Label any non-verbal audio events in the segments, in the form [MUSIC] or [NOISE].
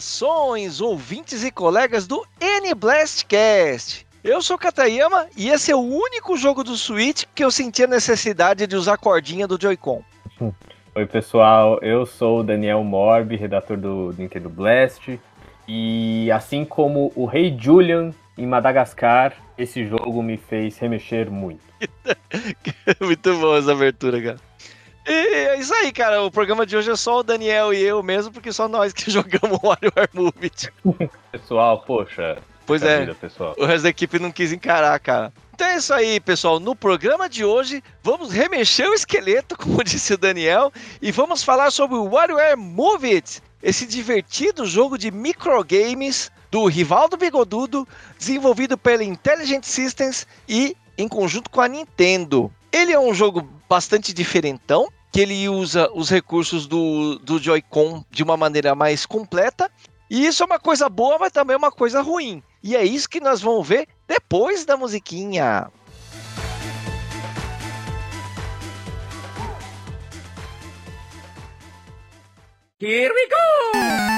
Saudações, ouvintes e colegas do N-Blastcast! Eu sou Katayama e esse é o único jogo do Switch que eu senti a necessidade de usar a cordinha do Joy-Con. Oi, pessoal, eu sou o Daniel Morbi, redator do Nintendo Blast. E assim como o Rei Julian em Madagascar, esse jogo me fez remexer muito. [LAUGHS] Muito bom essa abertura, cara. E é isso aí, cara. O programa de hoje é só o Daniel e eu mesmo, porque só nós que [LAUGHS] jogamos WarioWare Movie. Pessoal, poxa. Pois é. Vida, pessoal. O resto da equipe não quis encarar, cara. Então é isso aí, pessoal. No programa de hoje, vamos remexer o esqueleto, [LAUGHS] como disse o Daniel, e vamos falar sobre o WarioWare Move It, esse divertido jogo de microgames do Rivaldo Bigodudo, desenvolvido pela Intelligent Systems e em conjunto com a Nintendo. Ele é um jogo bastante diferentão, que ele usa os recursos do, do Joy-Con de uma maneira mais completa. E isso é uma coisa boa, mas também é uma coisa ruim. E é isso que nós vamos ver depois da musiquinha. Here we go!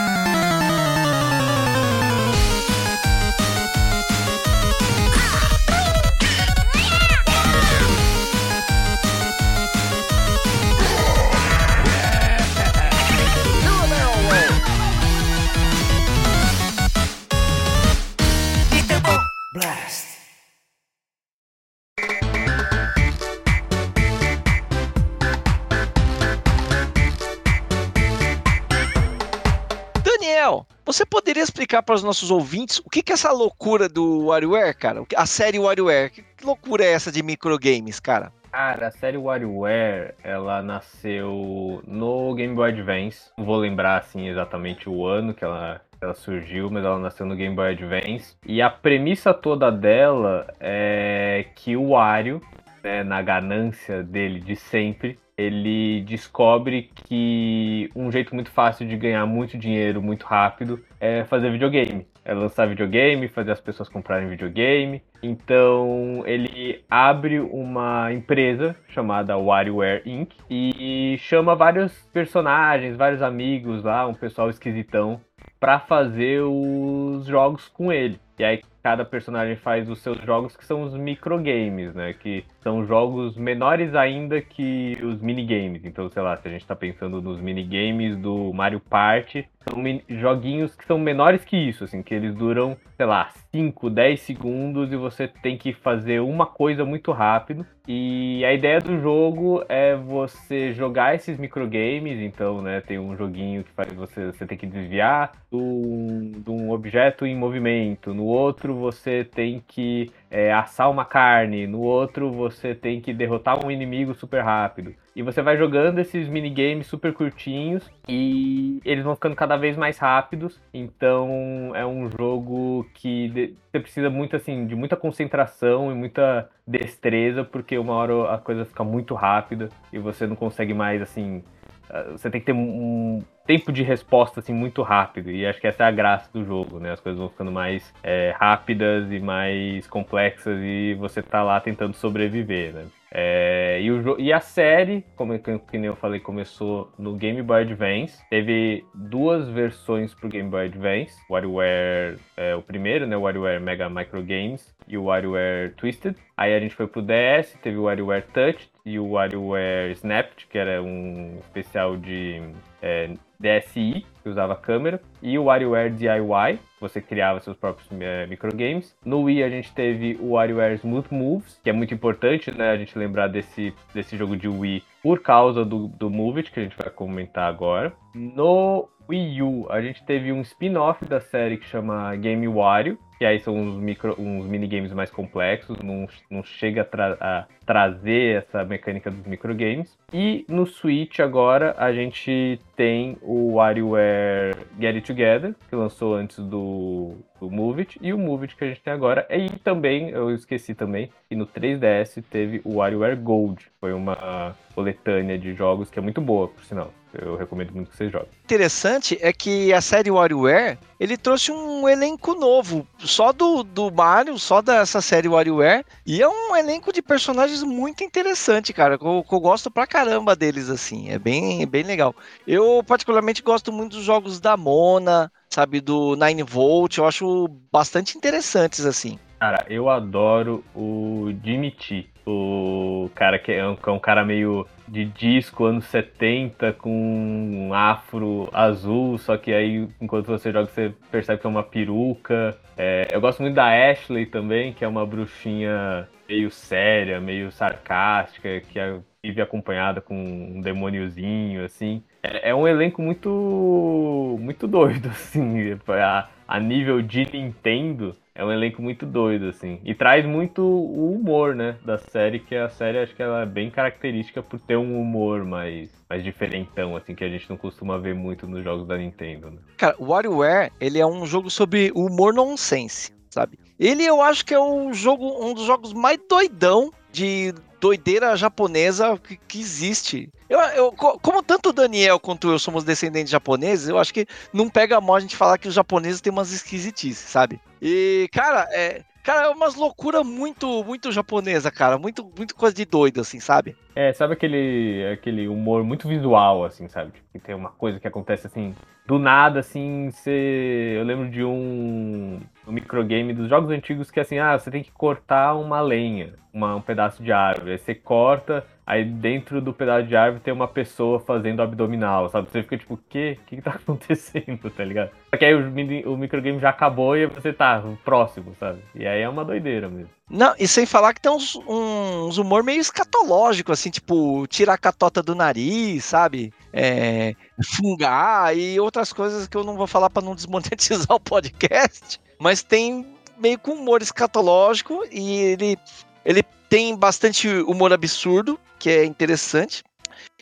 Explicar para os nossos ouvintes o que, que é essa loucura do WarioWare, cara? A série WarioWare, que loucura é essa de microgames, cara? Cara, a série WarioWare, ela nasceu no Game Boy Advance. Não vou lembrar, assim, exatamente o ano que ela, ela surgiu, mas ela nasceu no Game Boy Advance. E a premissa toda dela é que o Wario, né, na ganância dele de sempre, ele descobre que um jeito muito fácil de ganhar muito dinheiro muito rápido é fazer videogame. É lançar videogame, fazer as pessoas comprarem videogame. Então ele abre uma empresa chamada WarioWare Inc. e chama vários personagens, vários amigos lá, um pessoal esquisitão, para fazer os jogos com ele. E aí cada personagem faz os seus jogos que são os microgames, né? Que são jogos menores ainda que os minigames. Então, sei lá, se a gente tá pensando nos minigames do Mario Party, são joguinhos que são menores que isso, assim, que eles duram, sei lá, 5, 10 segundos e você tem que fazer uma coisa muito rápido. E a ideia do jogo é você jogar esses microgames, então, né, tem um joguinho que faz você, você tem que desviar de um, de um objeto em movimento, no outro você tem que é, assar uma carne, no outro você tem que derrotar um inimigo super rápido. E você vai jogando esses minigames super curtinhos e eles vão ficando cada vez mais rápidos. Então é um jogo que você precisa muito assim de muita concentração e muita destreza, porque uma hora a coisa fica muito rápida e você não consegue mais assim. Ah, você tem que ter um tempo de resposta assim muito rápido e acho que essa é a graça do jogo, né? As coisas vão ficando mais é, rápidas e mais complexas e você tá lá tentando sobreviver, né? É, e, o, e a série, como que, que eu falei, começou no Game Boy Advance. Teve duas versões pro Game Boy Advance. WarioWare, é, o primeiro, né? WarioWare Mega Micro Games e o WarioWare Twisted. Aí a gente foi pro DS, teve o WarioWare Touch e o WarioWare Snapped, que era um especial de é, DSi, que usava câmera, e o WarioWare DIY, você criava seus próprios é, microgames. No Wii a gente teve o WarioWare Smooth Moves, que é muito importante, né, a gente lembrar desse, desse jogo de Wii por causa do, do Move It, que a gente vai comentar agora. No Wii U, a gente teve um spin-off da série que chama Game Wario, que aí são uns, micro, uns minigames mais complexos, não, não chega a, tra a trazer essa mecânica dos microgames. E no Switch agora a gente tem o WarioWare Get It Together, que lançou antes do o Move It e o Move It que a gente tem agora. E também, eu esqueci também, que no 3DS teve o WarioWare Gold. Foi uma coletânea de jogos que é muito boa, por sinal. Eu recomendo muito que vocês joguem. Interessante é que a série WarioWare, ele trouxe um elenco novo, só do, do Mario, só dessa série WarioWare, e é um elenco de personagens muito interessante, cara, que eu, que eu gosto pra caramba deles, assim, é bem, bem legal. Eu particularmente gosto muito dos jogos da Mona, sabe, do Nine Volt, eu acho bastante interessantes, assim. Cara, eu adoro o Jimmy T, o cara que é um, é um cara meio de disco anos 70 com um afro azul, só que aí enquanto você joga você percebe que é uma peruca. É, eu gosto muito da Ashley também, que é uma bruxinha meio séria, meio sarcástica, que é, vive acompanhada com um demôniozinho, assim. É, é um elenco muito muito doido, [LAUGHS] assim, a, a nível de Nintendo é um elenco muito doido, assim. E traz muito o humor, né, da série, que a série acho que ela é bem característica por ter um humor mais, mais diferentão, assim, que a gente não costuma ver muito nos jogos da Nintendo, né? Cara, o WarioWare, ele é um jogo sobre humor nonsense, sabe? Ele eu acho que é um jogo, um dos jogos mais doidão de doideira japonesa que, que existe. Eu, eu, como tanto o Daniel quanto eu somos descendentes japoneses, eu acho que não pega mal a gente falar que os japoneses têm umas esquisitices, sabe? E, cara, é, cara, é umas loucura muito, muito japonesa, cara. Muito, muito coisa de doido, assim, sabe? É, sabe aquele, aquele humor muito visual, assim, sabe? Tipo, que tem uma coisa que acontece assim, do nada, assim, você. Eu lembro de um, um microgame dos jogos antigos que assim, ah, você tem que cortar uma lenha, uma, um pedaço de árvore. Aí você corta, aí dentro do pedaço de árvore tem uma pessoa fazendo abdominal, sabe? Você fica tipo, o quê? O que, tá [LAUGHS] acontecendo, tá ligado? Só que aí o, o microgame já acabou e você tá próximo, sabe? E aí é uma doideira mesmo. Não, e sem falar que tem uns, uns humor meio escatológico, assim, tipo, tirar a catota do nariz, sabe? É, fungar e outras coisas que eu não vou falar para não [LAUGHS] desmonetizar o podcast. Mas tem meio com humor escatológico e ele, ele tem bastante humor absurdo, que é interessante.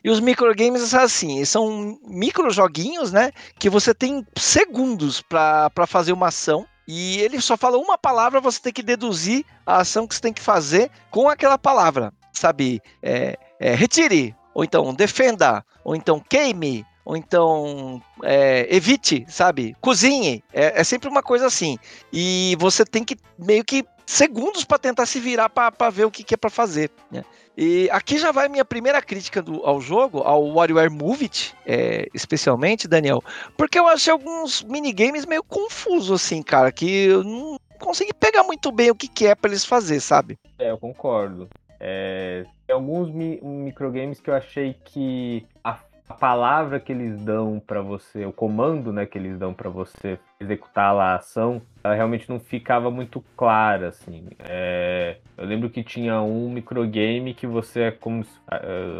E os microgames assim, são micro joguinhos, né? Que você tem segundos para fazer uma ação e ele só fala uma palavra, você tem que deduzir a ação que você tem que fazer com aquela palavra. Sabe? É, é, retire, ou então defenda, ou então queime, ou então é, evite, sabe? Cozinhe. É, é, sempre uma coisa assim. E você tem que meio que segundos para tentar se virar para ver o que, que é para fazer. Né? E aqui já vai minha primeira crítica do, ao jogo, ao WarioWare Move It, é, especialmente, Daniel, porque eu achei alguns minigames meio confusos, assim, cara, que eu não consegui pegar muito bem o que, que é para eles fazer, sabe? É, eu concordo. É, tem alguns mi microgames que eu achei que a a palavra que eles dão para você, o comando, né, que eles dão para você executar lá a ação, ela realmente não ficava muito clara, assim. É, eu lembro que tinha um microgame que você é como,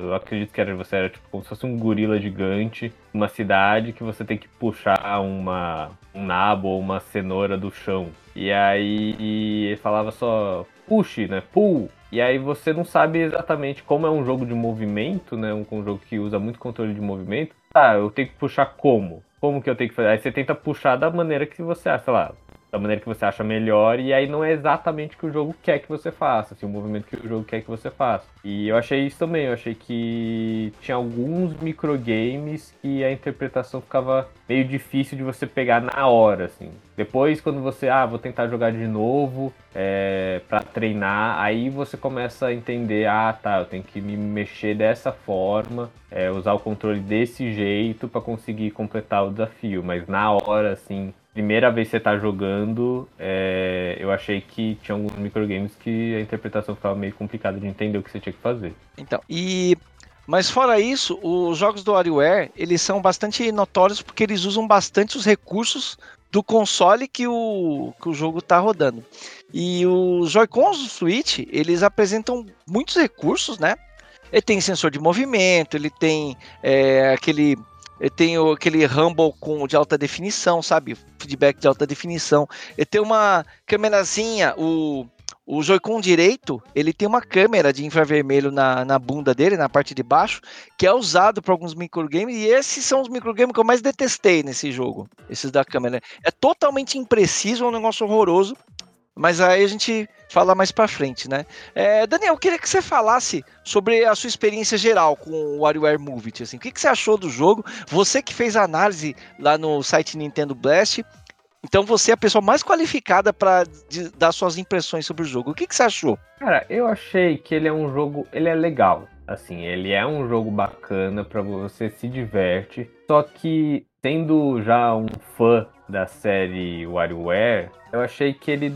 eu acredito que era você era tipo como se fosse um gorila gigante, uma cidade que você tem que puxar uma um nabo ou uma cenoura do chão. E aí ele falava só push, né, pull. E aí você não sabe exatamente como é um jogo de movimento, né? Um, um jogo que usa muito controle de movimento. Tá, eu tenho que puxar como? Como que eu tenho que fazer? Aí você tenta puxar da maneira que você acha, sei lá, da maneira que você acha melhor, e aí não é exatamente o que o jogo quer que você faça, assim, o movimento que o jogo quer que você faça. E eu achei isso também, eu achei que tinha alguns microgames que a interpretação ficava meio difícil de você pegar na hora, assim. Depois, quando você, ah, vou tentar jogar de novo é, para treinar, aí você começa a entender, ah, tá, eu tenho que me mexer dessa forma, é, usar o controle desse jeito para conseguir completar o desafio. Mas na hora, assim, primeira vez que você tá jogando, é, eu achei que tinha alguns microgames que a interpretação ficava meio complicada de entender o que você tinha que fazer. Então, e mas fora isso, os jogos do WarioWare, eles são bastante notórios porque eles usam bastante os recursos do console que o, que o jogo está rodando. E os Joy-Cons do Switch, eles apresentam muitos recursos, né? Ele tem sensor de movimento, ele tem é, aquele ele tem aquele Rumble com, de alta definição, sabe? Feedback de alta definição. Ele tem uma câmerazinha, o, O Joy-Con direito, ele tem uma câmera de infravermelho na, na bunda dele, na parte de baixo, que é usado para alguns microgames, e esses são os microgames que eu mais detestei nesse jogo, esses da câmera. É totalmente impreciso, é um negócio horroroso, mas aí a gente fala mais para frente, né? É, Daniel, eu queria que você falasse sobre a sua experiência geral com o WarioWare Move It, assim, o que, que você achou do jogo? Você que fez a análise lá no site Nintendo Blast, então você é a pessoa mais qualificada para dar suas impressões sobre o jogo. O que, que você achou? Cara, eu achei que ele é um jogo, ele é legal. Assim, ele é um jogo bacana para você se diverte. Só que tendo já um fã da série WarioWare, eu achei que ele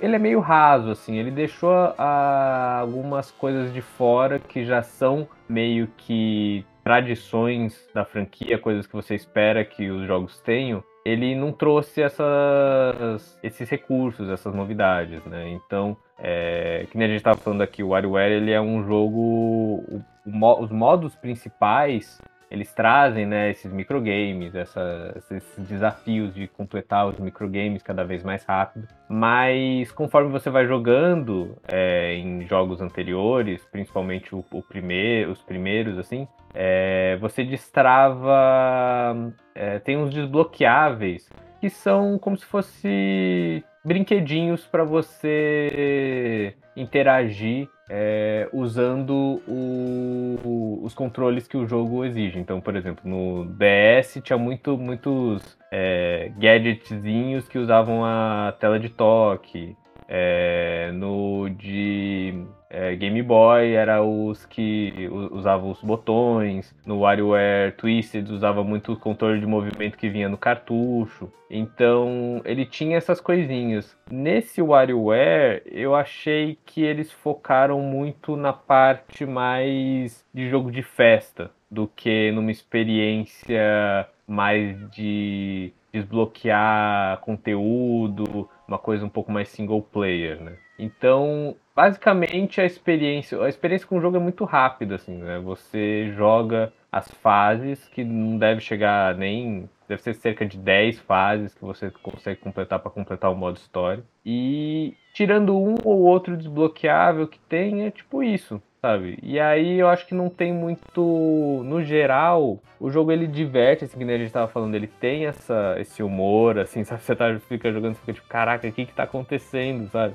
ele é meio raso assim, ele deixou algumas coisas de fora que já são meio que tradições da franquia, coisas que você espera que os jogos tenham ele não trouxe essas, esses recursos, essas novidades, né? Então, é, que nem a gente estava falando aqui, o WarioWare ele é um jogo, o, o, os modos principais eles trazem né, esses microgames, esses desafios de completar os microgames cada vez mais rápido. Mas conforme você vai jogando é, em jogos anteriores, principalmente o, o primeiro, os primeiros, assim, é, você destrava. É, tem uns desbloqueáveis que são como se fosse brinquedinhos para você interagir é, usando o, os controles que o jogo exige. Então, por exemplo, no DS tinha muito, muitos é, gadgetzinhos que usavam a tela de toque. É, no de é, Game Boy era os que usavam os botões, no WarioWare Twisted usava muito o controle de movimento que vinha no cartucho. Então ele tinha essas coisinhas. Nesse WarioWare eu achei que eles focaram muito na parte mais de jogo de festa do que numa experiência mais de desbloquear conteúdo, uma coisa um pouco mais single player, né? Então, basicamente a experiência, a experiência com o jogo é muito rápida assim, né? Você joga as fases que não deve chegar nem deve ser cerca de 10 fases que você consegue completar para completar o modo história. E tirando um ou outro desbloqueável que tem, é tipo isso sabe? E aí eu acho que não tem muito, no geral, o jogo ele diverte, assim, que a gente tava falando, ele tem essa, esse humor, assim, sabe? Você tá, fica jogando, você fica tipo, caraca, o que que tá acontecendo, sabe?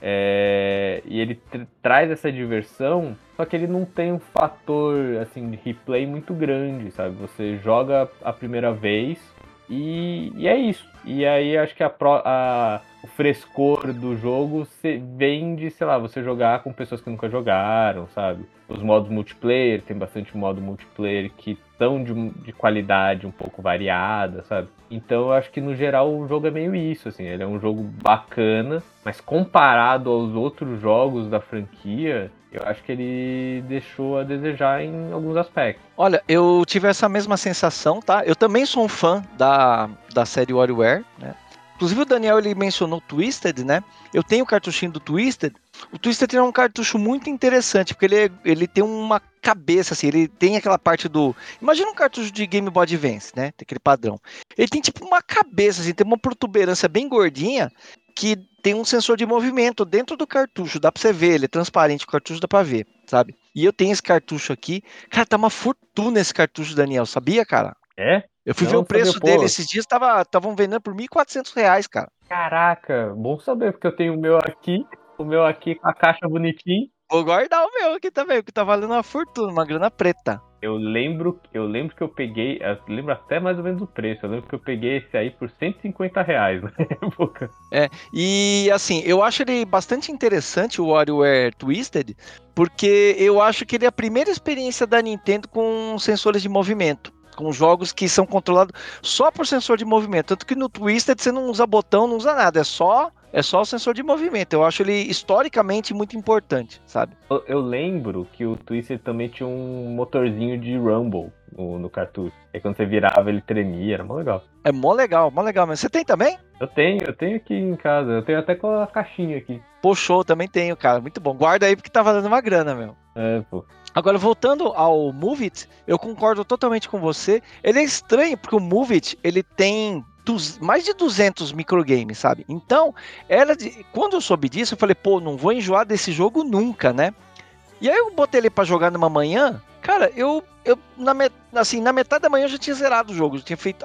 É, e ele traz essa diversão, só que ele não tem um fator assim de replay muito grande, sabe? Você joga a primeira vez e, e é isso. E aí acho que a, a, o frescor do jogo vem de, sei lá, você jogar com pessoas que nunca jogaram, sabe? Os modos multiplayer, tem bastante modo multiplayer que são de, de qualidade um pouco variada, sabe? Então eu acho que no geral o jogo é meio isso, assim, ele é um jogo bacana, mas comparado aos outros jogos da franquia, eu acho que ele deixou a desejar em alguns aspectos. Olha, eu tive essa mesma sensação, tá? Eu também sou um fã da, da série WarioWare, né? Inclusive o Daniel ele mencionou Twisted, né? Eu tenho o cartuchinho do Twisted. O Twisted é um cartucho muito interessante, porque ele, ele tem uma cabeça, assim, ele tem aquela parte do. Imagina um cartucho de Game Boy Advance, né? Tem aquele padrão. Ele tem tipo uma cabeça, assim, tem uma protuberância bem gordinha que tem um sensor de movimento dentro do cartucho. Dá pra você ver, ele é transparente, o cartucho dá pra ver, sabe? E eu tenho esse cartucho aqui. Cara, tá uma fortuna esse cartucho, Daniel, sabia, cara? É? Eu fui não, ver o preço dele esses dias, estavam vendendo por 1.400 reais, cara. Caraca, bom saber, porque eu tenho o meu aqui, o meu aqui com a caixa bonitinha. Vou guardar o meu aqui também, porque tá valendo uma fortuna, uma grana preta. Eu lembro, eu lembro que eu peguei, eu lembro até mais ou menos o preço. Eu lembro que eu peguei esse aí por 150 reais na [LAUGHS] época. É, e assim, eu acho ele bastante interessante, o WarioWare Twisted, porque eu acho que ele é a primeira experiência da Nintendo com sensores de movimento com jogos que são controlados só por sensor de movimento. Tanto que no Twisted você não usa botão, não usa nada, é só é só o sensor de movimento. Eu acho ele historicamente muito importante, sabe? Eu, eu lembro que o Twisted também tinha um motorzinho de Rumble no, no cartucho. E quando você virava, ele tremia, era mó legal. É mó legal, mó legal. Mas você tem também? Eu tenho, eu tenho aqui em casa. Eu tenho até com a caixinha aqui. Show, também tenho, cara. Muito bom. Guarda aí porque tá valendo uma grana, meu. É, pô. Agora, voltando ao Move It, eu concordo totalmente com você. Ele é estranho porque o Move It, ele tem mais de 200 microgames, sabe? Então, era de, quando eu soube disso, eu falei, pô, não vou enjoar desse jogo nunca, né? E aí eu botei ele para jogar numa manhã, cara, eu, eu na, assim, na metade da manhã eu já tinha zerado o jogo, já tinha feito,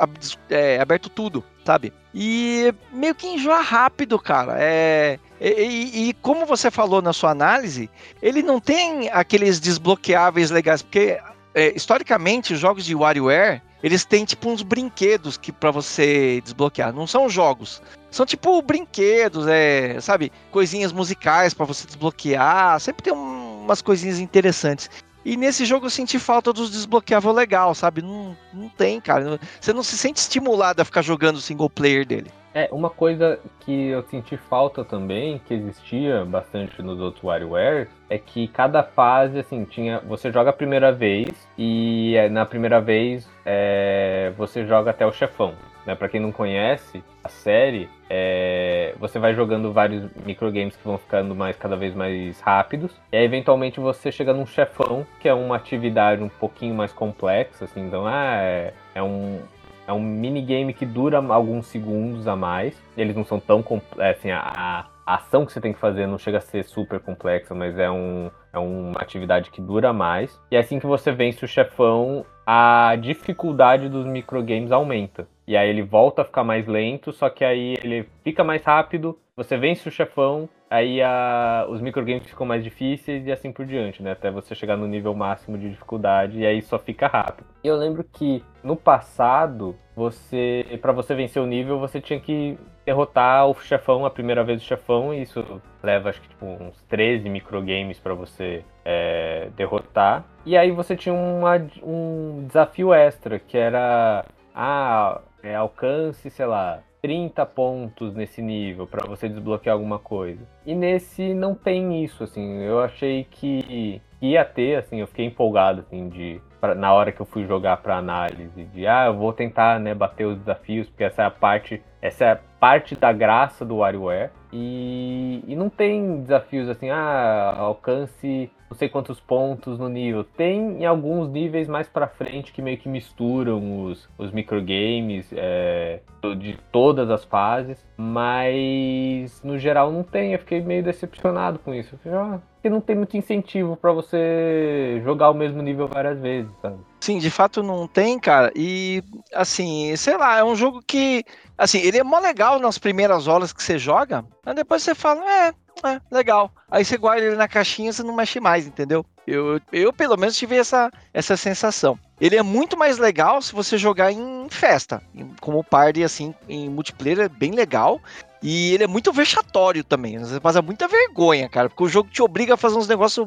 é, aberto tudo, sabe? E meio que enjoa rápido, cara. É, e, e, como você falou na sua análise, ele não tem aqueles desbloqueáveis legais, porque é, historicamente os jogos de WarioWare eles têm tipo uns brinquedos que para você desbloquear. Não são jogos, são tipo brinquedos, é, sabe, coisinhas musicais para você desbloquear. Sempre tem um, umas coisinhas interessantes. E nesse jogo eu senti falta dos desbloqueáveis legal, sabe? Não, não tem, cara. Você não se sente estimulado a ficar jogando o single player dele. É, uma coisa que eu senti falta também, que existia bastante nos outros WarioWare, é que cada fase, assim, tinha. Você joga a primeira vez e é, na primeira vez é, você joga até o chefão. Né? Para quem não conhece a série, é, você vai jogando vários microgames que vão ficando mais cada vez mais rápidos. E aí, eventualmente você chega num chefão, que é uma atividade um pouquinho mais complexa, assim, então ah, é, é um, é um minigame que dura alguns segundos a mais. Eles não são tão. É, assim, a, a ação que você tem que fazer não chega a ser super complexa, mas é, um, é uma atividade que dura mais. E assim que você vence o chefão, a dificuldade dos microgames aumenta. E aí ele volta a ficar mais lento, só que aí ele fica mais rápido, você vence o chefão, aí a, os microgames ficam mais difíceis e assim por diante, né? Até você chegar no nível máximo de dificuldade e aí só fica rápido. Eu lembro que no passado, você para você vencer o nível, você tinha que derrotar o chefão a primeira vez o chefão, e isso leva acho que tipo, uns 13 microgames para você é, derrotar. E aí você tinha uma, um desafio extra, que era ah, é, alcance, sei lá, 30 pontos nesse nível para você desbloquear alguma coisa. E nesse não tem isso, assim. Eu achei que ia ter, assim, eu fiquei empolgado, assim, de pra, na hora que eu fui jogar para análise, de ah, eu vou tentar, né, bater os desafios, porque essa é a parte, essa é parte da graça do WarioWare. E, e não tem desafios assim, ah, alcance não sei quantos pontos no nível. Tem em alguns níveis mais para frente que meio que misturam os, os microgames é, de todas as fases, mas no geral não tem. Eu fiquei meio decepcionado com isso. Ah, porque não tem muito incentivo para você jogar o mesmo nível várias vezes, sabe? Sim, de fato não tem, cara. E assim, sei lá, é um jogo que assim, ele é mó legal nas primeiras horas que você joga, mas depois você fala, é, é, legal. Aí você guarda ele na caixinha e você não mexe mais, entendeu? Eu, eu pelo menos tive essa, essa sensação. Ele é muito mais legal se você jogar em festa, como party, assim, em multiplayer é bem legal. E ele é muito vexatório também. Você passa muita vergonha, cara, porque o jogo te obriga a fazer uns negócios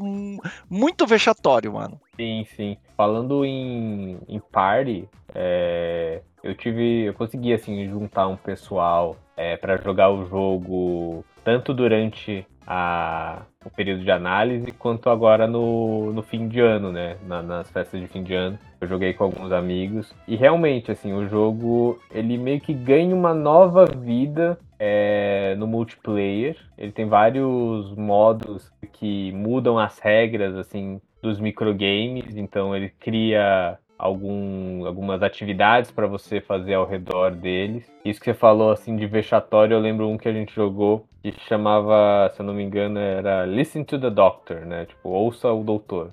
muito vexatório, mano. Sim, sim. Falando em, em party, é, eu tive, eu consegui assim juntar um pessoal é, para jogar o jogo tanto durante a, o período de análise quanto agora no, no fim de ano, né? Na, nas festas de fim de ano. Eu joguei com alguns amigos e realmente, assim, o jogo ele meio que ganha uma nova vida é, no multiplayer. Ele tem vários modos que mudam as regras, assim, dos microgames. Então ele cria algum, algumas atividades para você fazer ao redor deles. Isso que você falou assim de vexatório, eu lembro um que a gente jogou que chamava, se eu não me engano, era Listen to the Doctor, né? Tipo, ouça o doutor.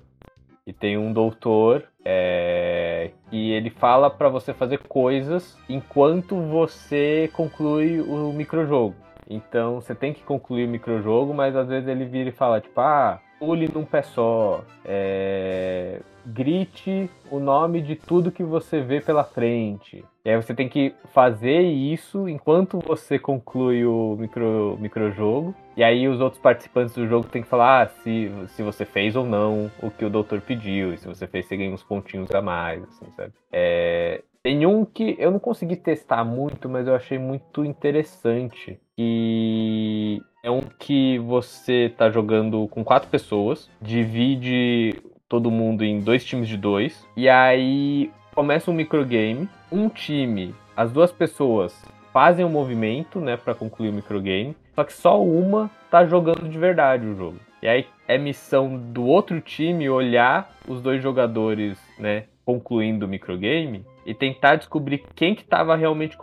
E tem um doutor é, que ele fala para você fazer coisas enquanto você conclui o microjogo. Então você tem que concluir o microjogo, mas às vezes ele vira e fala, tipo, ah, pule num pé só, é, grite o nome de tudo que você vê pela frente. E aí você tem que fazer isso enquanto você conclui o micro, microjogo. E aí os outros participantes do jogo têm que falar ah, se, se você fez ou não o que o doutor pediu. E se você fez, você ganha uns pontinhos a mais, assim, sabe? É, tem um que eu não consegui testar muito, mas eu achei muito interessante. E é um que você tá jogando com quatro pessoas, divide todo mundo em dois times de dois. E aí começa um microgame. Um time, as duas pessoas fazem um movimento, né, para concluir o microgame. Só que só uma tá jogando de verdade o jogo. E aí é missão do outro time olhar os dois jogadores, né, concluindo o microgame e tentar descobrir quem que estava realmente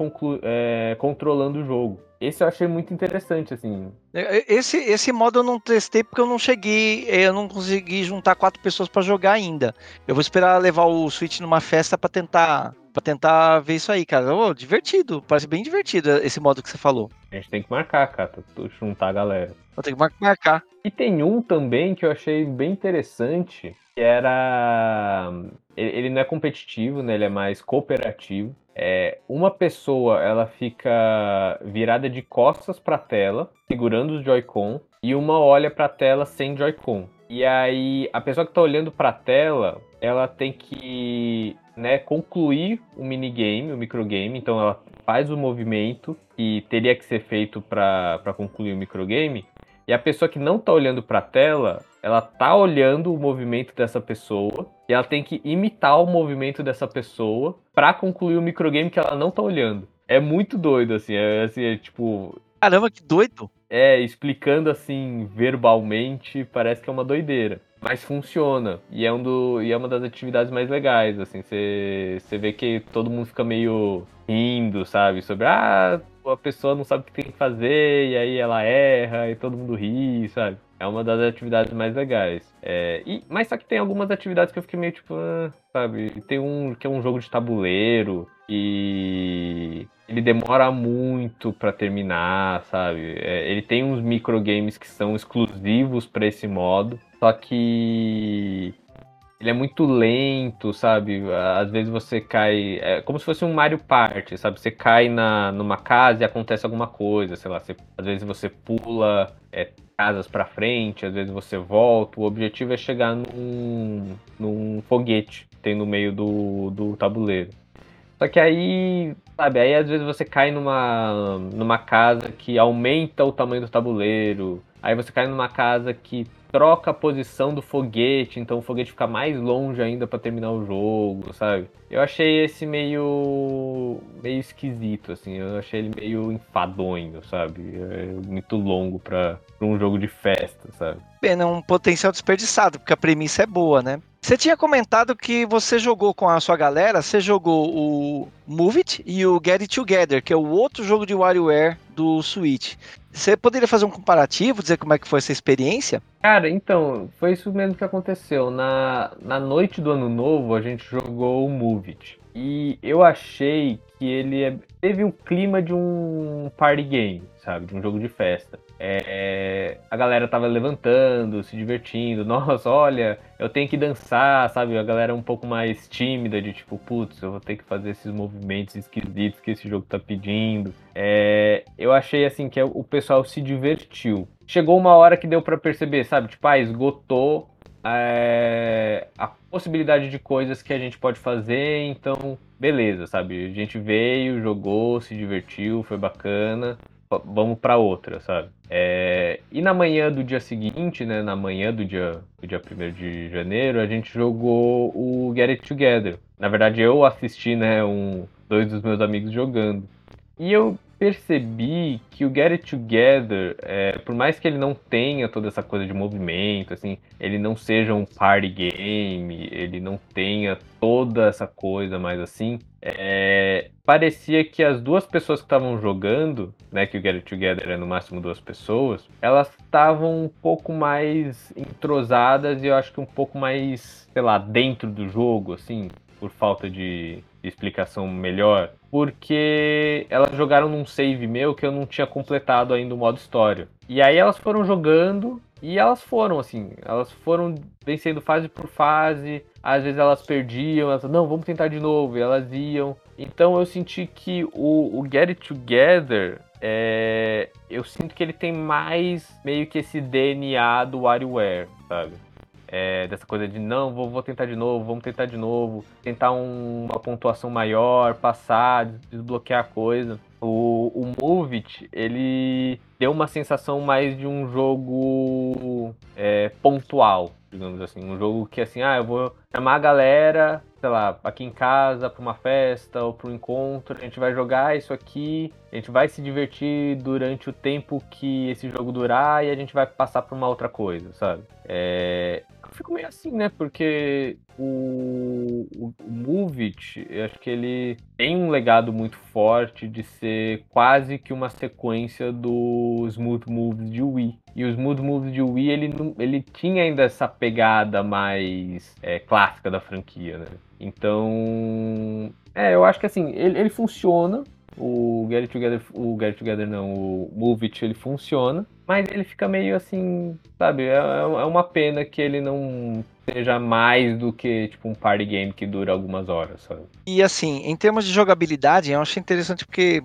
é, controlando o jogo. Esse eu achei muito interessante, assim. É, é, esse, esse modo eu não testei porque eu não cheguei, eu não consegui juntar quatro pessoas para jogar ainda. Eu vou esperar levar o Switch numa festa para tentar para tentar ver isso aí, cara. Oh, divertido, parece bem divertido esse modo que você falou. A gente tem que marcar, cara, juntar a galera. Vou ter que marcar. E tem um também que eu achei bem interessante, que era ele não é competitivo, né? Ele é mais cooperativo. É, uma pessoa ela fica virada de costas para a tela, segurando os Joy-Con, e uma olha para a tela sem Joy-Con. E aí a pessoa que está olhando para a tela, ela tem que né, concluir o minigame, o microgame. Então ela faz o movimento que teria que ser feito para concluir o microgame. E a pessoa que não está olhando para a tela, ela tá olhando o movimento dessa pessoa e ela tem que imitar o movimento dessa pessoa para concluir o microgame que ela não tá olhando. É muito doido, assim, é, assim, é tipo. Caramba, que doido! É, explicando assim verbalmente, parece que é uma doideira. Mas funciona. E é, um do, e é uma das atividades mais legais, assim. Você vê que todo mundo fica meio rindo, sabe? Sobre, ah, a pessoa não sabe o que tem que fazer, e aí ela erra, e todo mundo ri, sabe? É uma das atividades mais legais. É, e, mas só que tem algumas atividades que eu fiquei meio tipo, ah, sabe? Tem um que é um jogo de tabuleiro e ele demora muito para terminar, sabe? É, ele tem uns microgames que são exclusivos para esse modo, só que ele é muito lento, sabe? Às vezes você cai. É como se fosse um Mario Party, sabe? Você cai na, numa casa e acontece alguma coisa, sei lá. Você, às vezes você pula é, casas para frente, às vezes você volta. O objetivo é chegar num, num foguete que tem no meio do, do tabuleiro. Só que aí, sabe, aí às vezes você cai numa, numa casa que aumenta o tamanho do tabuleiro. Aí você cai numa casa que troca a posição do foguete, então o foguete fica mais longe ainda para terminar o jogo, sabe? Eu achei esse meio meio esquisito assim, eu achei ele meio enfadonho, sabe? É muito longo para um jogo de festa, sabe? Pena, um potencial desperdiçado, porque a premissa é boa, né? Você tinha comentado que você jogou com a sua galera, você jogou o Move It e o Get It Together, que é o outro jogo de WarioWare do Switch. Você poderia fazer um comparativo, dizer como é que foi essa experiência? Cara, então, foi isso mesmo que aconteceu. Na, na noite do ano novo, a gente jogou o Move It. E eu achei que ele é, teve o clima de um party game, sabe? De um jogo de festa. É, a galera tava levantando, se divertindo. [LAUGHS] Nossa, olha, eu tenho que dançar, sabe? A galera é um pouco mais tímida, de tipo, putz, eu vou ter que fazer esses movimentos esquisitos que esse jogo tá pedindo. É, eu achei assim que o pessoal se divertiu. Chegou uma hora que deu para perceber, sabe? Tipo, ah, esgotou é, a possibilidade de coisas que a gente pode fazer, então beleza, sabe? A gente veio, jogou, se divertiu, foi bacana vamos para outra, sabe? É, e na manhã do dia seguinte, né, na manhã do dia, do dia 1 de janeiro, a gente jogou o Get It Together. Na verdade, eu assisti, né, um, dois dos meus amigos jogando. E eu percebi que o Get It Together, é, por mais que ele não tenha toda essa coisa de movimento, assim, ele não seja um party game, ele não tenha toda essa coisa mais assim, é, parecia que as duas pessoas que estavam jogando, né, que o Get It Together é no máximo duas pessoas, elas estavam um pouco mais entrosadas e eu acho que um pouco mais, sei lá, dentro do jogo, assim, por falta de explicação melhor porque elas jogaram num save meu que eu não tinha completado ainda o modo história. E aí elas foram jogando e elas foram assim, elas foram vencendo fase por fase. Às vezes elas perdiam, elas não, vamos tentar de novo, e elas iam. Então eu senti que o, o Get It Together é, eu sinto que ele tem mais meio que esse DNA do WarioWare, sabe? É, dessa coisa de não, vou, vou, tentar de novo, vamos tentar de novo, tentar um, uma pontuação maior, passar, desbloquear a coisa. O, o Move It, ele deu uma sensação mais de um jogo é, pontual, digamos assim. Um jogo que assim, ah, eu vou chamar a galera, sei lá, aqui em casa para uma festa ou para um encontro, a gente vai jogar isso aqui, a gente vai se divertir durante o tempo que esse jogo durar e a gente vai passar para uma outra coisa, sabe? É, fico meio assim, né? Porque o, o, o Move It, eu acho que ele tem um legado muito forte de ser quase que uma sequência do Smooth Moves de Wii. E o Smooth Moves de Wii, ele, ele tinha ainda essa pegada mais é, clássica da franquia, né? Então, é, eu acho que assim, ele, ele funciona, o Get It Together, o Get It Together não, o Move It, ele funciona, mas ele fica meio assim, sabe? É, é uma pena que ele não seja mais do que tipo um party game que dura algumas horas, sabe? E assim, em termos de jogabilidade, eu achei interessante porque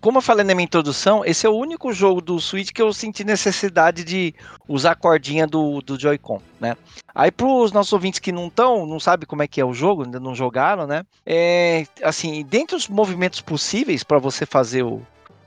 como eu falei na minha introdução, esse é o único jogo do Switch que eu senti necessidade de usar a cordinha do, do Joy-Con, né? Aí para os nossos ouvintes que não estão, não sabem como é que é o jogo, ainda não jogaram, né? É, assim, dentre os movimentos possíveis para você fazer o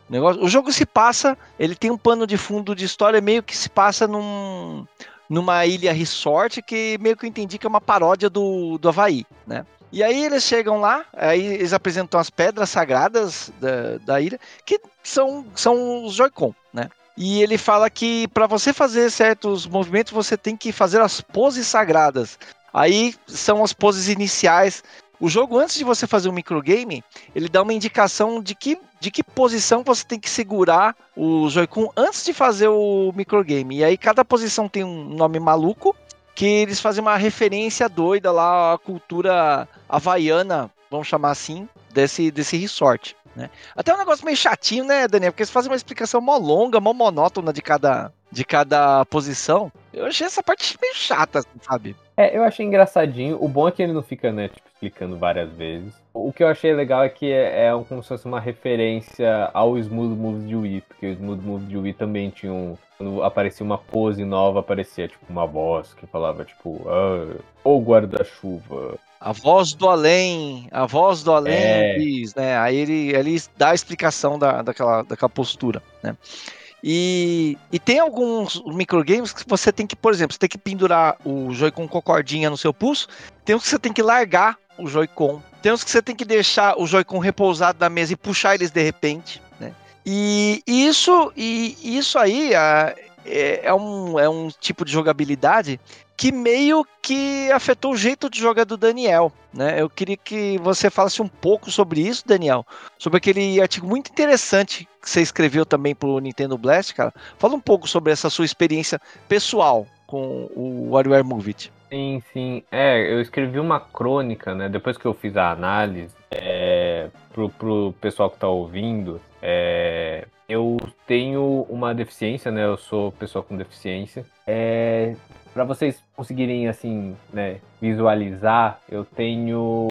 negócio, o jogo se passa, ele tem um pano de fundo de história meio que se passa num, numa ilha resort que meio que eu entendi que é uma paródia do, do Havaí, né? E aí eles chegam lá, aí eles apresentam as pedras sagradas da, da ilha, que são, são os Joy-Con, né? E ele fala que para você fazer certos movimentos, você tem que fazer as poses sagradas. Aí são as poses iniciais. O jogo, antes de você fazer o um microgame, ele dá uma indicação de que, de que posição você tem que segurar o Joy-Con antes de fazer o microgame. E aí cada posição tem um nome maluco que eles fazem uma referência doida lá à cultura havaiana, vamos chamar assim, desse, desse resort. Né? Até um negócio meio chatinho, né, Daniel? Porque eles fazem uma explicação mó longa, mó monótona de cada, de cada posição. Eu achei essa parte meio chata, assim, sabe? É, eu achei engraçadinho. O bom é que ele não fica, né, tipo, explicando várias vezes. O que eu achei legal é que é, é como se fosse uma referência ao Smooth Moves de Wii, porque o Smooth Moves de Wii também tinha um. Quando aparecia uma pose nova, aparecia tipo uma voz que falava, tipo, ah, o guarda-chuva. A voz do além, a voz do além é. diz, né? Aí ele, ele dá a explicação da, daquela, daquela postura, né? E, e tem alguns microgames que você tem que, por exemplo, você tem que pendurar o Joy-Con com cordinha no seu pulso, tem uns que você tem que largar o Joy-Con, tem uns que você tem que deixar o Joy-Con repousado na mesa e puxar eles de repente, né? E, isso, e isso aí é, é, um, é um tipo de jogabilidade que meio que afetou o jeito de jogar do Daniel, né? Eu queria que você falasse um pouco sobre isso, Daniel, sobre aquele artigo muito interessante que você escreveu também pro Nintendo Blast, cara. Fala um pouco sobre essa sua experiência pessoal com o WarioWare Move It. Sim, sim. É, eu escrevi uma crônica, né? Depois que eu fiz a análise, é, pro, pro pessoal que tá ouvindo, é, eu tenho uma deficiência, né? Eu sou pessoa com deficiência. É, para vocês conseguirem assim, né, visualizar, eu tenho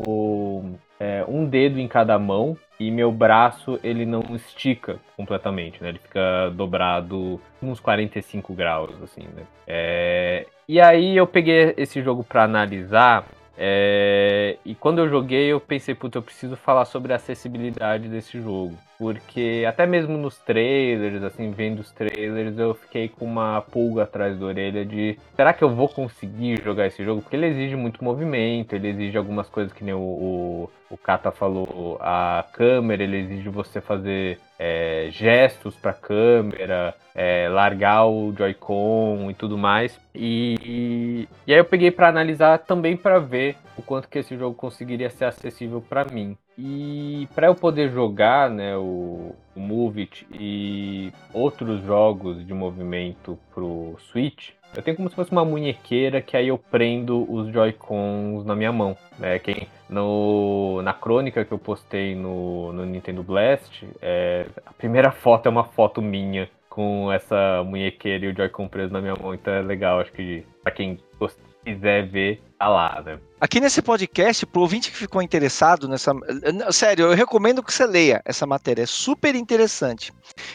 é, um dedo em cada mão e meu braço ele não estica completamente, né? Ele fica dobrado uns 45 graus, assim, né? É, e aí eu peguei esse jogo para analisar é, e quando eu joguei, eu pensei, puta, eu preciso falar sobre a acessibilidade desse jogo. Porque até mesmo nos trailers, assim, vendo os trailers, eu fiquei com uma pulga atrás da orelha de será que eu vou conseguir jogar esse jogo? Porque ele exige muito movimento, ele exige algumas coisas que nem o, o, o Kata falou, a câmera, ele exige você fazer é, gestos para câmera, é, largar o Joy-Con e tudo mais. E, e, e aí eu peguei para analisar também para ver o quanto que esse jogo conseguiria ser acessível para mim. E para eu poder jogar né, o, o Move It e outros jogos de movimento pro Switch, eu tenho como se fosse uma munhequeira que aí eu prendo os Joy-Cons na minha mão. Né? Quem, no, na crônica que eu postei no, no Nintendo Blast, é, a primeira foto é uma foto minha com essa munhequeira e o Joy-Con preso na minha mão. Então é legal, acho que pra quem quiser ver, tá lá, né? Aqui nesse podcast, pro ouvinte que ficou interessado nessa. Sério, eu recomendo que você leia essa matéria, é super interessante.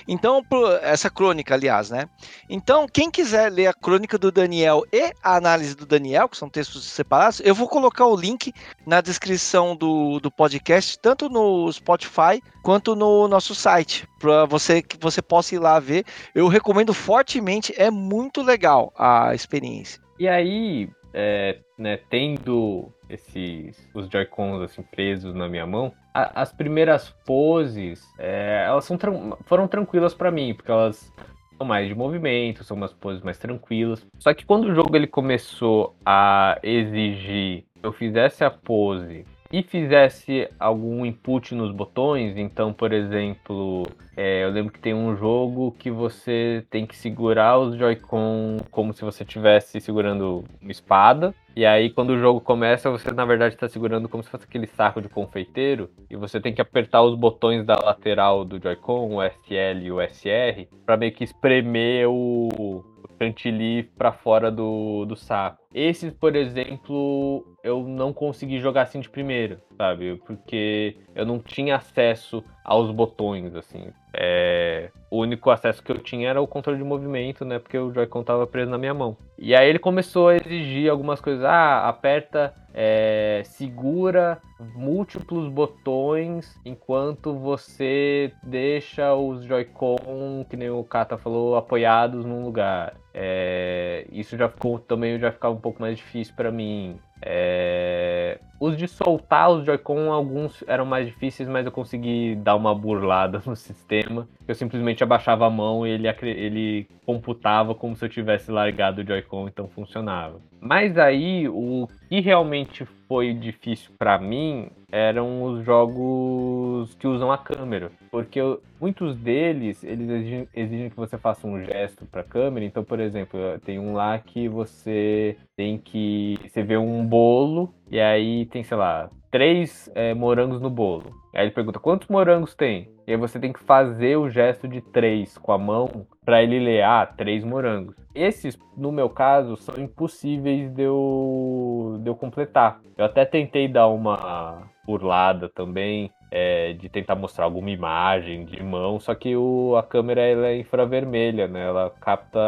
Então, pro... essa crônica, aliás, né? Então, quem quiser ler a crônica do Daniel e a análise do Daniel, que são textos separados, eu vou colocar o link na descrição do, do podcast, tanto no Spotify quanto no nosso site, para você que você possa ir lá ver. Eu recomendo fortemente, é muito legal a experiência. E aí, é, né, tendo esses os Joy-Cons assim presos na minha mão, a, as primeiras poses, é, elas são, foram tranquilas para mim, porque elas são mais de movimento, são umas poses mais tranquilas. Só que quando o jogo ele começou a exigir que eu fizesse a pose e fizesse algum input nos botões, então, por exemplo, é, eu lembro que tem um jogo que você tem que segurar os Joy-Con como se você estivesse segurando uma espada. E aí, quando o jogo começa, você na verdade está segurando como se fosse aquele saco de confeiteiro. E você tem que apertar os botões da lateral do Joy-Con, o SL e o SR, para meio que espremer o, chantilly para fora do, do saco. Esses, por exemplo, eu não consegui jogar assim de primeira, sabe? Porque eu não tinha acesso aos botões, assim. É... O único acesso que eu tinha era o controle de movimento, né? Porque o Joy-Con tava preso na minha mão. E aí ele começou a exigir algumas coisas. Ah, aperta, é... segura múltiplos botões enquanto você deixa os Joy-Con, que nem o Kata falou, apoiados num lugar. É... Isso já ficou também já ficava um pouco mais difícil para mim. É... Os de soltar os Joy-Con, alguns eram mais difíceis, mas eu consegui dar uma burlada [LAUGHS] no sistema. Eu simplesmente abaixava a mão e ele, ele computava como se eu tivesse largado o Joy-Con, então funcionava. Mas aí, o que realmente foi difícil para mim eram os jogos que usam a câmera, porque muitos deles eles exigem, exigem, que você faça um gesto para a câmera. Então, por exemplo, tem um lá que você tem que você vê um bolo e aí tem sei lá três é, morangos no bolo. Aí ele pergunta quantos morangos tem. E aí você tem que fazer o gesto de três com a mão para ele ler, ah, três morangos. Esses, no meu caso, são impossíveis de eu, de eu completar. Eu até tentei dar uma burlada também, é, de tentar mostrar alguma imagem de mão, só que o, a câmera ela é infravermelha, né? Ela capta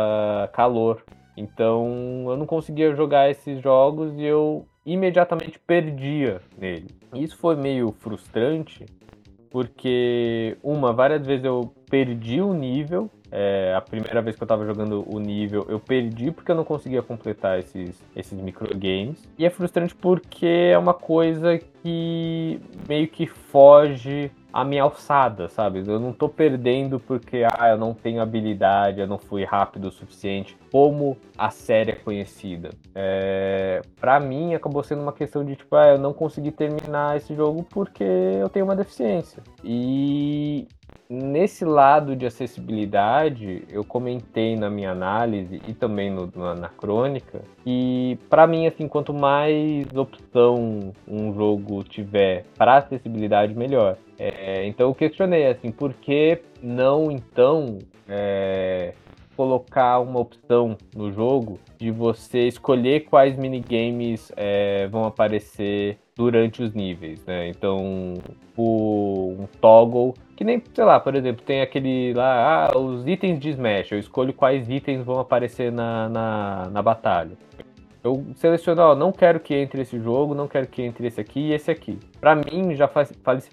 calor. Então eu não conseguia jogar esses jogos e eu imediatamente perdia nele. Isso foi meio frustrante, porque, uma, várias vezes eu perdi o nível. É, a primeira vez que eu estava jogando o nível, eu perdi porque eu não conseguia completar esses, esses microgames. E é frustrante porque é uma coisa que meio que foge a minha alçada, sabe? Eu não tô perdendo porque ah, eu não tenho habilidade, eu não fui rápido o suficiente, como a série é conhecida. É... Para mim, acabou sendo uma questão de tipo, ah, eu não consegui terminar esse jogo porque eu tenho uma deficiência. E Nesse lado de acessibilidade, eu comentei na minha análise e também no, na, na, crônica que, para mim, assim, quanto mais opção um jogo tiver para acessibilidade, melhor. É, então eu questionei assim, por que não então é, colocar uma opção no jogo de você escolher quais minigames é, vão aparecer durante os níveis, né? Então, o, um toggle, que nem, sei lá, por exemplo, tem aquele lá, ah, os itens de Smash, eu escolho quais itens vão aparecer na, na, na batalha. Eu seleciono, ó, não quero que entre esse jogo, não quero que entre esse aqui e esse aqui. Para mim já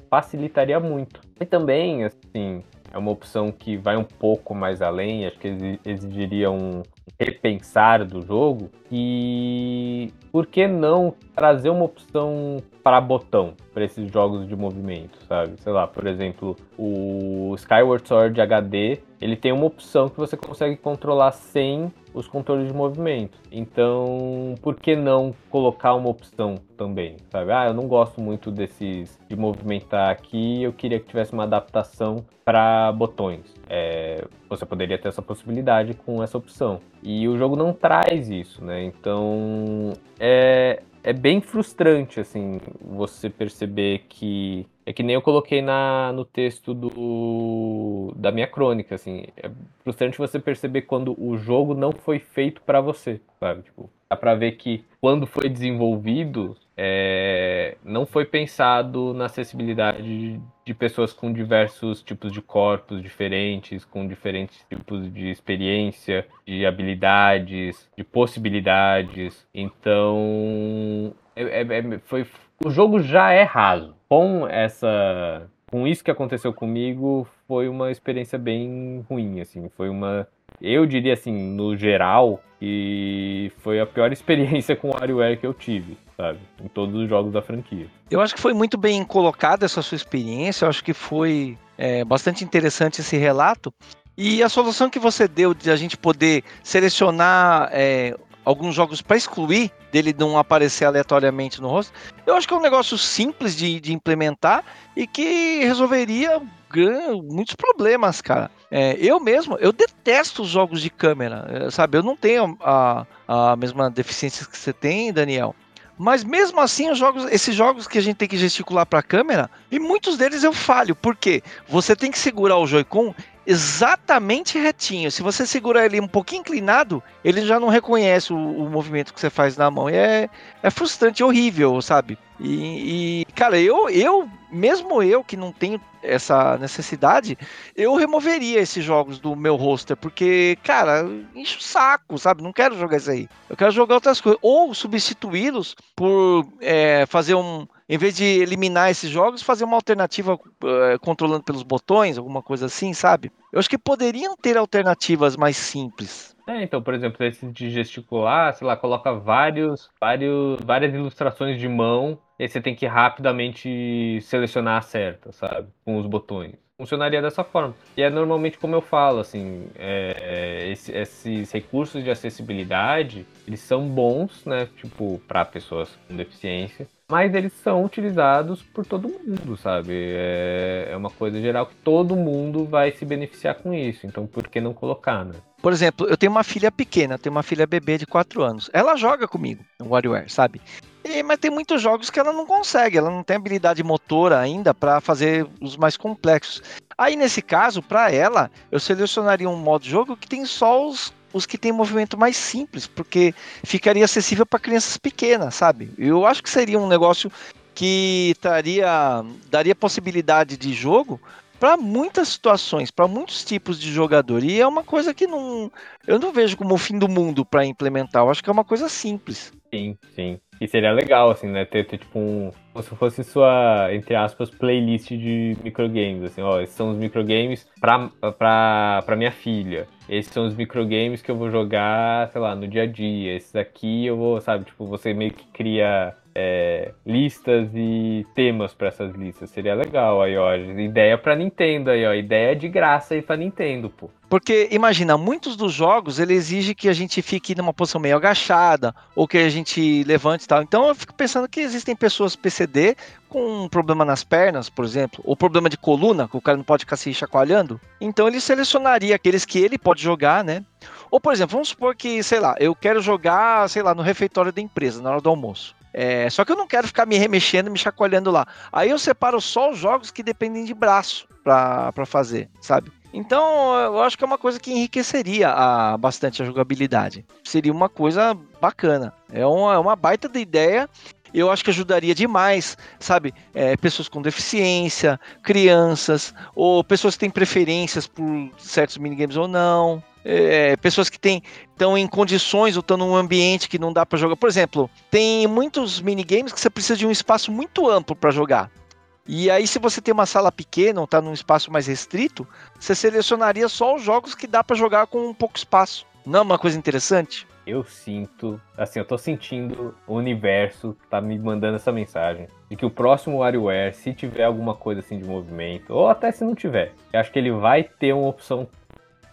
facilitaria muito. E também, assim, é uma opção que vai um pouco mais além, acho que exigiria um repensar do jogo. E por que não trazer uma opção para botão para esses jogos de movimento, sabe? Sei lá, por exemplo, o Skyward Sword HD, ele tem uma opção que você consegue controlar sem os controles de movimento. Então, por que não colocar uma opção também, sabe? Ah, eu não gosto muito desses de movimentar aqui, eu queria que tivesse uma adaptação para botões. É, você poderia ter essa possibilidade com essa opção. E o jogo não traz isso, né? Então, é, é bem frustrante, assim, você perceber que. É que nem eu coloquei na, no texto do, da minha crônica, assim. É frustrante você perceber quando o jogo não foi feito para você, sabe? Tipo, dá pra ver que quando foi desenvolvido, é, não foi pensado na acessibilidade de pessoas com diversos tipos de corpos diferentes, com diferentes tipos de experiência, de habilidades, de possibilidades. Então, é, é, é foi, o jogo já é raso. Com essa, com isso que aconteceu comigo, foi uma experiência bem ruim, assim. Foi uma eu diria assim, no geral, que foi a pior [LAUGHS] experiência com o WarioWare que eu tive, sabe? Em todos os jogos da franquia. Eu acho que foi muito bem colocada essa sua experiência, eu acho que foi é, bastante interessante esse relato. E a solução que você deu de a gente poder selecionar é, alguns jogos para excluir, dele não aparecer aleatoriamente no rosto, eu acho que é um negócio simples de, de implementar e que resolveria muitos problemas, cara. É, eu mesmo, eu detesto os jogos de câmera, é, sabe? Eu não tenho a, a mesma deficiência que você tem, Daniel. Mas mesmo assim, os jogos, esses jogos que a gente tem que gesticular para a câmera, e muitos deles eu falho, porque você tem que segurar o Joy-Con exatamente retinho. Se você segurar ele um pouquinho inclinado, ele já não reconhece o, o movimento que você faz na mão. E é, é frustrante, horrível, sabe? E, e, cara, eu, eu, mesmo eu que não tenho essa necessidade, eu removeria esses jogos do meu roster, porque, cara, enche o saco, sabe? Não quero jogar isso aí. Eu quero jogar outras coisas. Ou substituí-los por é, fazer um, em vez de eliminar esses jogos, fazer uma alternativa uh, controlando pelos botões, alguma coisa assim, sabe? Eu acho que poderiam ter alternativas mais simples. É, então, por exemplo, esse de gesticular, sei lá, coloca vários, vários, várias ilustrações de mão, e você tem que rapidamente selecionar a certa, sabe? Com os botões funcionaria dessa forma. E é normalmente como eu falo, assim, é, é esse, esses recursos de acessibilidade, eles são bons, né, tipo, para pessoas com deficiência, mas eles são utilizados por todo mundo, sabe? É, é uma coisa geral que todo mundo vai se beneficiar com isso, então por que não colocar, né? Por exemplo, eu tenho uma filha pequena, tenho uma filha bebê de 4 anos. Ela joga comigo no WarioWare, sabe? E, mas tem muitos jogos que ela não consegue, ela não tem habilidade motora ainda para fazer os mais complexos. Aí nesse caso, para ela, eu selecionaria um modo de jogo que tem só os, os que tem movimento mais simples, porque ficaria acessível para crianças pequenas, sabe? Eu acho que seria um negócio que traria, daria possibilidade de jogo para muitas situações, para muitos tipos de jogador. E é uma coisa que não, eu não vejo como o fim do mundo para implementar. Eu acho que é uma coisa simples. Sim, sim. E seria legal, assim, né? Ter, ter, tipo um. Como se fosse sua, entre aspas, playlist de microgames. Assim, ó, esses são os microgames pra, pra, pra minha filha. Esses são os microgames que eu vou jogar, sei lá, no dia a dia. Esses aqui eu vou, sabe, tipo, você meio que cria é, listas e temas para essas listas. Seria legal aí, ó. Ideia para Nintendo aí, ó. Ideia de graça aí para Nintendo, pô. Porque imagina, muitos dos jogos ele exige que a gente fique numa posição meio agachada ou que a gente levante e tal. Então eu fico pensando que existem pessoas PCD com um problema nas pernas, por exemplo, ou problema de coluna, que o cara não pode ficar se chacoalhando. Então ele selecionaria aqueles que ele pode jogar, né? Ou por exemplo, vamos supor que, sei lá, eu quero jogar, sei lá, no refeitório da empresa, na hora do almoço. É, só que eu não quero ficar me remexendo, me chacoalhando lá. Aí eu separo só os jogos que dependem de braço para fazer, sabe? Então, eu acho que é uma coisa que enriqueceria a, bastante a jogabilidade. Seria uma coisa bacana. É uma, é uma baita de ideia eu acho que ajudaria demais, sabe? É, pessoas com deficiência, crianças, ou pessoas que têm preferências por certos minigames ou não. É, pessoas que têm estão em condições ou estão num ambiente que não dá para jogar. Por exemplo, tem muitos minigames que você precisa de um espaço muito amplo para jogar. E aí, se você tem uma sala pequena ou está num espaço mais restrito, você selecionaria só os jogos que dá para jogar com um pouco espaço. Não é uma coisa interessante? Eu sinto, assim, eu tô sentindo o universo tá me mandando essa mensagem de que o próximo WarioWare, se tiver alguma coisa assim de movimento, ou até se não tiver, eu acho que ele vai ter uma opção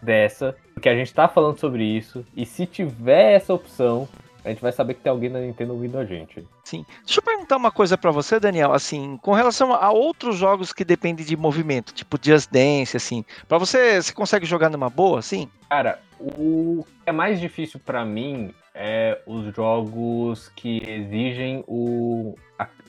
dessa, porque a gente tá falando sobre isso, e se tiver essa opção, a gente vai saber que tem alguém na Nintendo ouvindo a gente. Sim. Deixa eu perguntar uma coisa para você, Daniel, assim, com relação a outros jogos que dependem de movimento, tipo Just Dance, assim, para você, você consegue jogar numa boa, assim? Cara, o que é mais difícil para mim é os jogos que exigem o,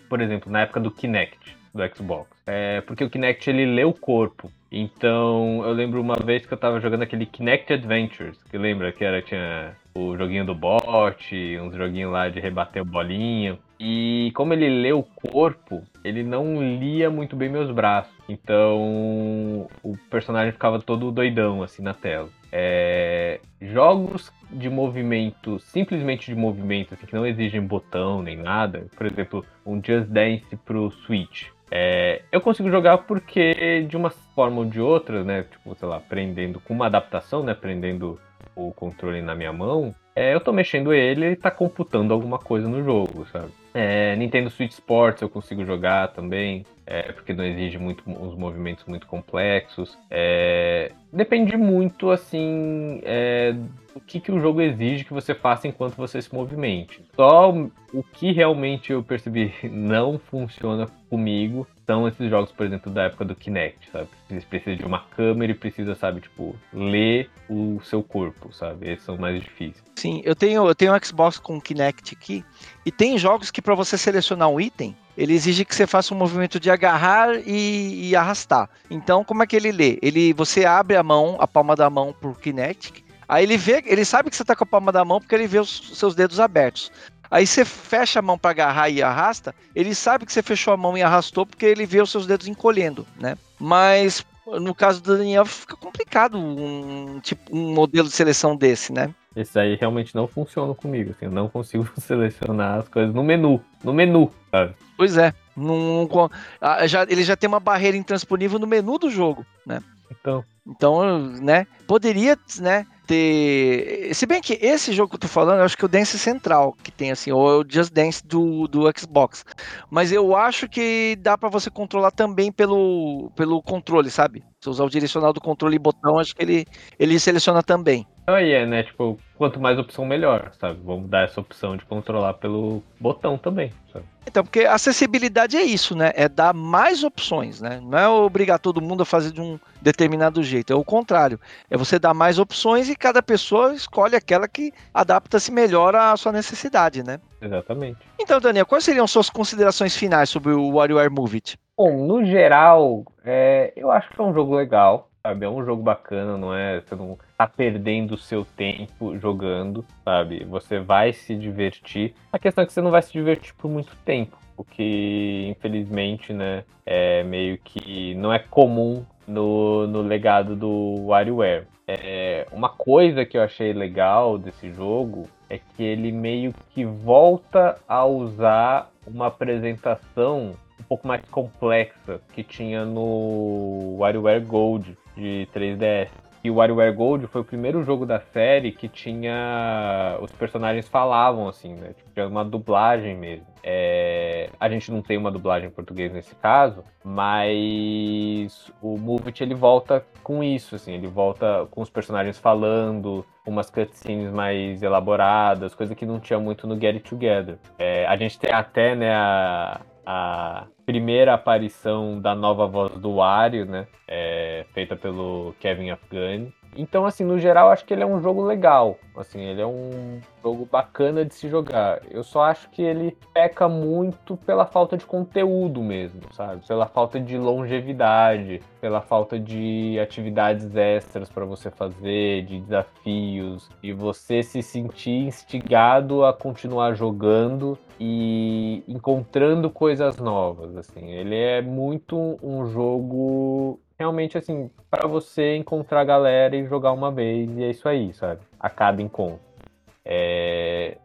por exemplo, na época do Kinect do Xbox. É, porque o Kinect ele lê o corpo. Então eu lembro uma vez que eu tava jogando aquele Kinect Adventures, que lembra que era tinha o joguinho do bot, uns joguinhos lá de rebater o bolinho. E como ele lê o corpo, ele não lia muito bem meus braços. Então o personagem ficava todo doidão assim na tela. É, jogos de movimento, simplesmente de movimento, assim, que não exigem botão nem nada, por exemplo, um Just Dance pro Switch. É, eu consigo jogar porque, de uma forma ou de outra, né? Tipo, sei lá, aprendendo com uma adaptação, né? Prendendo o controle na minha mão, é, eu tô mexendo ele e tá computando alguma coisa no jogo, sabe? É, Nintendo Switch Sports eu consigo jogar também, é, porque não exige muito os movimentos muito complexos. É, depende muito, assim, é, o que, que o jogo exige que você faça enquanto você se movimente. Só o que realmente eu percebi [LAUGHS] não funciona comigo são esses jogos, por exemplo, da época do Kinect, sabe? Você precisa de uma câmera e precisa, sabe, tipo, ler o seu corpo, sabe? Esses são mais difíceis. Sim, eu tenho, eu tenho um Xbox com Kinect aqui, e tem jogos que para você selecionar um item, ele exige que você faça um movimento de agarrar e, e, arrastar. Então, como é que ele lê? Ele, você abre a mão, a palma da mão por Kinect, Aí ele vê, ele sabe que você tá com a palma da mão porque ele vê os seus dedos abertos. Aí você fecha a mão para agarrar e arrasta, ele sabe que você fechou a mão e arrastou porque ele vê os seus dedos encolhendo, né? Mas no caso do Daniel fica complicado um tipo um modelo de seleção desse, né? Esse aí realmente não funciona comigo, assim, eu não consigo [LAUGHS] selecionar as coisas no menu, no menu, sabe? Pois é, num, já, ele já tem uma barreira intransponível no menu do jogo, né? Então, então, né, poderia, né, ter. Se bem que esse jogo que eu tô falando, eu acho que é o Dance Central que tem, assim, ou é o Just Dance do, do Xbox. Mas eu acho que dá para você controlar também pelo, pelo controle, sabe? Se usar o direcional do controle e botão, acho que ele, ele seleciona também. Aí é, né? Tipo, quanto mais opção, melhor, sabe? Vamos dar essa opção de controlar pelo botão também, sabe? Então, porque acessibilidade é isso, né? É dar mais opções, né? Não é obrigar todo mundo a fazer de um determinado jeito, é o contrário. É você dar mais opções e cada pessoa escolhe aquela que adapta-se melhor à sua necessidade, né? Exatamente. Então, Daniel, quais seriam suas considerações finais sobre o WarioWare Move It? Bom, no geral, é, eu acho que é um jogo legal, sabe? É um jogo bacana, não é? Você não tá perdendo o seu tempo jogando, sabe? Você vai se divertir. A questão é que você não vai se divertir por muito tempo, o que infelizmente, né, é meio que não é comum no, no legado do WarioWare. É, uma coisa que eu achei legal desse jogo é que ele meio que volta a usar uma apresentação um pouco mais complexa que tinha no WarioWare Gold de 3DS. E o WarioWare Gold foi o primeiro jogo da série que tinha. Os personagens falavam, assim, né? Tipo, tinha uma dublagem mesmo. É... A gente não tem uma dublagem em português nesse caso, mas o Move ele volta com isso, assim, ele volta com os personagens falando, umas cutscenes mais elaboradas, coisa que não tinha muito no Get It Together. É... A gente tem até, né, a, a primeira aparição da nova voz do Wario, né? É, feita pelo Kevin Afghani. Então, assim, no geral, acho que ele é um jogo legal. Assim, ele é um jogo bacana de se jogar. Eu só acho que ele peca muito pela falta de conteúdo mesmo, sabe? Pela falta de longevidade, pela falta de atividades extras para você fazer, de desafios, e você se sentir instigado a continuar jogando e encontrando coisas novas, assim. Ele é muito um jogo realmente assim, para você encontrar a galera e jogar uma vez, e é isso aí, sabe? A cada encontro. É...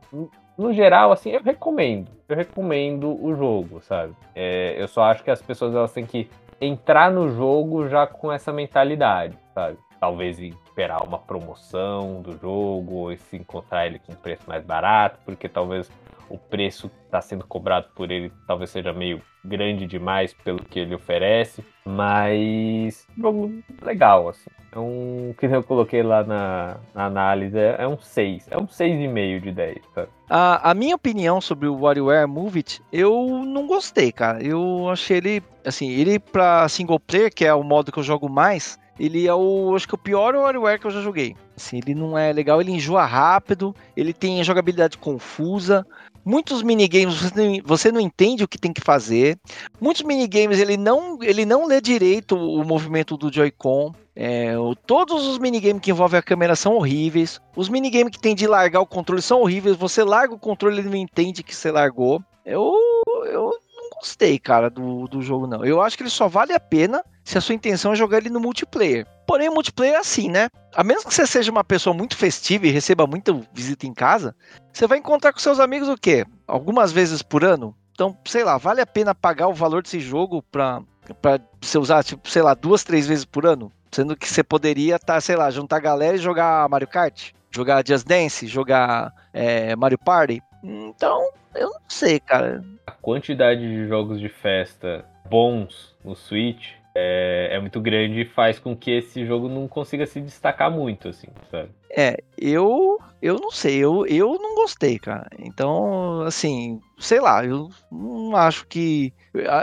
No geral, assim, eu recomendo. Eu recomendo o jogo, sabe? É... Eu só acho que as pessoas elas têm que entrar no jogo já com essa mentalidade, sabe? Talvez esperar uma promoção do jogo, ou se encontrar ele com um preço mais barato, porque talvez o preço está sendo cobrado por ele talvez seja meio grande demais pelo que ele oferece, mas jogo legal, assim. É um que eu coloquei lá na, na análise, é, é um 6, é um 6,5 de 10, tá? A, a minha opinião sobre o WarioWare Move It, eu não gostei, cara. Eu achei ele, assim, ele pra single player, que é o modo que eu jogo mais, ele é o, acho que o pior WarioWare que eu já joguei. Assim, ele não é legal, ele enjoa rápido, ele tem jogabilidade confusa, Muitos minigames você não, você não entende o que tem que fazer. Muitos minigames ele não, ele não lê direito o movimento do Joy-Con. É, todos os minigames que envolvem a câmera são horríveis. Os minigames que tem de largar o controle são horríveis. Você larga o controle ele não entende que você largou. Eu, eu não gostei, cara, do, do jogo, não. Eu acho que ele só vale a pena se a sua intenção é jogar ele no multiplayer. Porém, o multiplayer é assim, né? A menos que você seja uma pessoa muito festiva e receba muita visita em casa, você vai encontrar com seus amigos o quê? Algumas vezes por ano? Então, sei lá, vale a pena pagar o valor desse jogo pra você usar, tipo, sei lá, duas, três vezes por ano? Sendo que você poderia, tá, sei lá, juntar a galera e jogar Mario Kart, jogar Just Dance, jogar é, Mario Party. Então, eu não sei, cara. A quantidade de jogos de festa bons no Switch é, é, muito grande e faz com que esse jogo não consiga se destacar muito, assim, sabe? É, eu eu não sei, eu, eu não gostei, cara. Então, assim, sei lá, eu não acho que.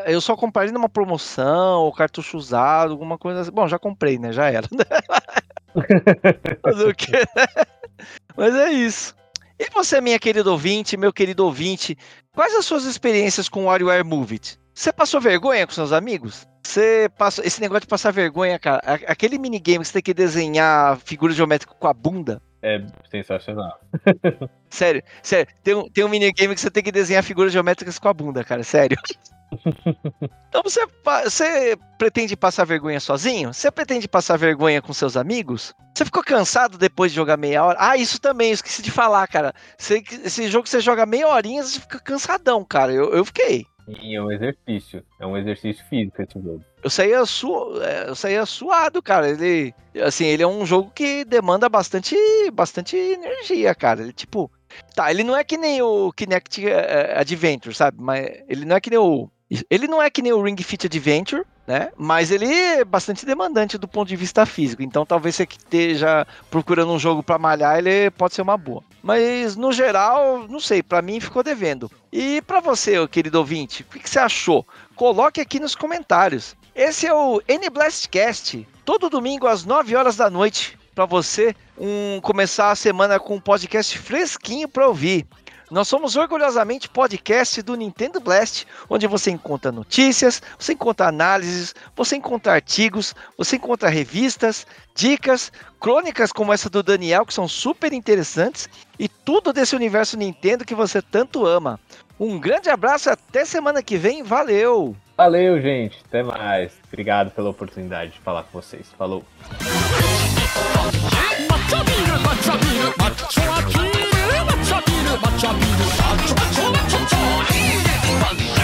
Eu só comprei numa promoção, ou cartucho usado, alguma coisa assim. Bom, já comprei, né? Já era. [LAUGHS] Mas, o quê? Mas é isso. E você, minha querida ouvinte, meu querido ouvinte, quais as suas experiências com o WarioWare Move It? Você passou vergonha com seus amigos? Você passa esse negócio de passar vergonha, cara. Aquele minigame que você tem que desenhar figura geométrica com a bunda. É sensacional. [LAUGHS] sério, sério. Tem um, tem um minigame que você tem que desenhar figuras geométricas com a bunda, cara. Sério. [LAUGHS] então você, você pretende passar vergonha sozinho? Você pretende passar vergonha com seus amigos? Você ficou cansado depois de jogar meia hora? Ah, isso também, esqueci de falar, cara. Você, esse jogo que você joga meia horinha, você fica cansadão, cara. Eu, eu fiquei. Sim, é um exercício. É um exercício físico esse jogo. Eu saía, su... É, eu saía suado, cara. Ele, assim, ele é um jogo que demanda bastante, bastante energia, cara. Ele, tipo, tá, ele não é que nem o Kinect é, Adventure, sabe? Mas ele não é que nem o ele não é que nem o Ring Fit Adventure, né? Mas ele é bastante demandante do ponto de vista físico. Então talvez você que esteja procurando um jogo para malhar, ele pode ser uma boa. Mas no geral, não sei, para mim ficou devendo. E para você, querido ouvinte, o que você achou? Coloque aqui nos comentários. Esse é o N Blastcast, todo domingo às 9 horas da noite, para você um, começar a semana com um podcast fresquinho para ouvir. Nós somos orgulhosamente podcast do Nintendo Blast, onde você encontra notícias, você encontra análises, você encontra artigos, você encontra revistas, dicas, crônicas como essa do Daniel, que são super interessantes, e tudo desse universo Nintendo que você tanto ama. Um grande abraço, até semana que vem, valeu! Valeu, gente, até mais. Obrigado pela oportunidade de falar com vocês. Falou! 맞춰 비누 맞춰 맞춰 맞춰 이래 이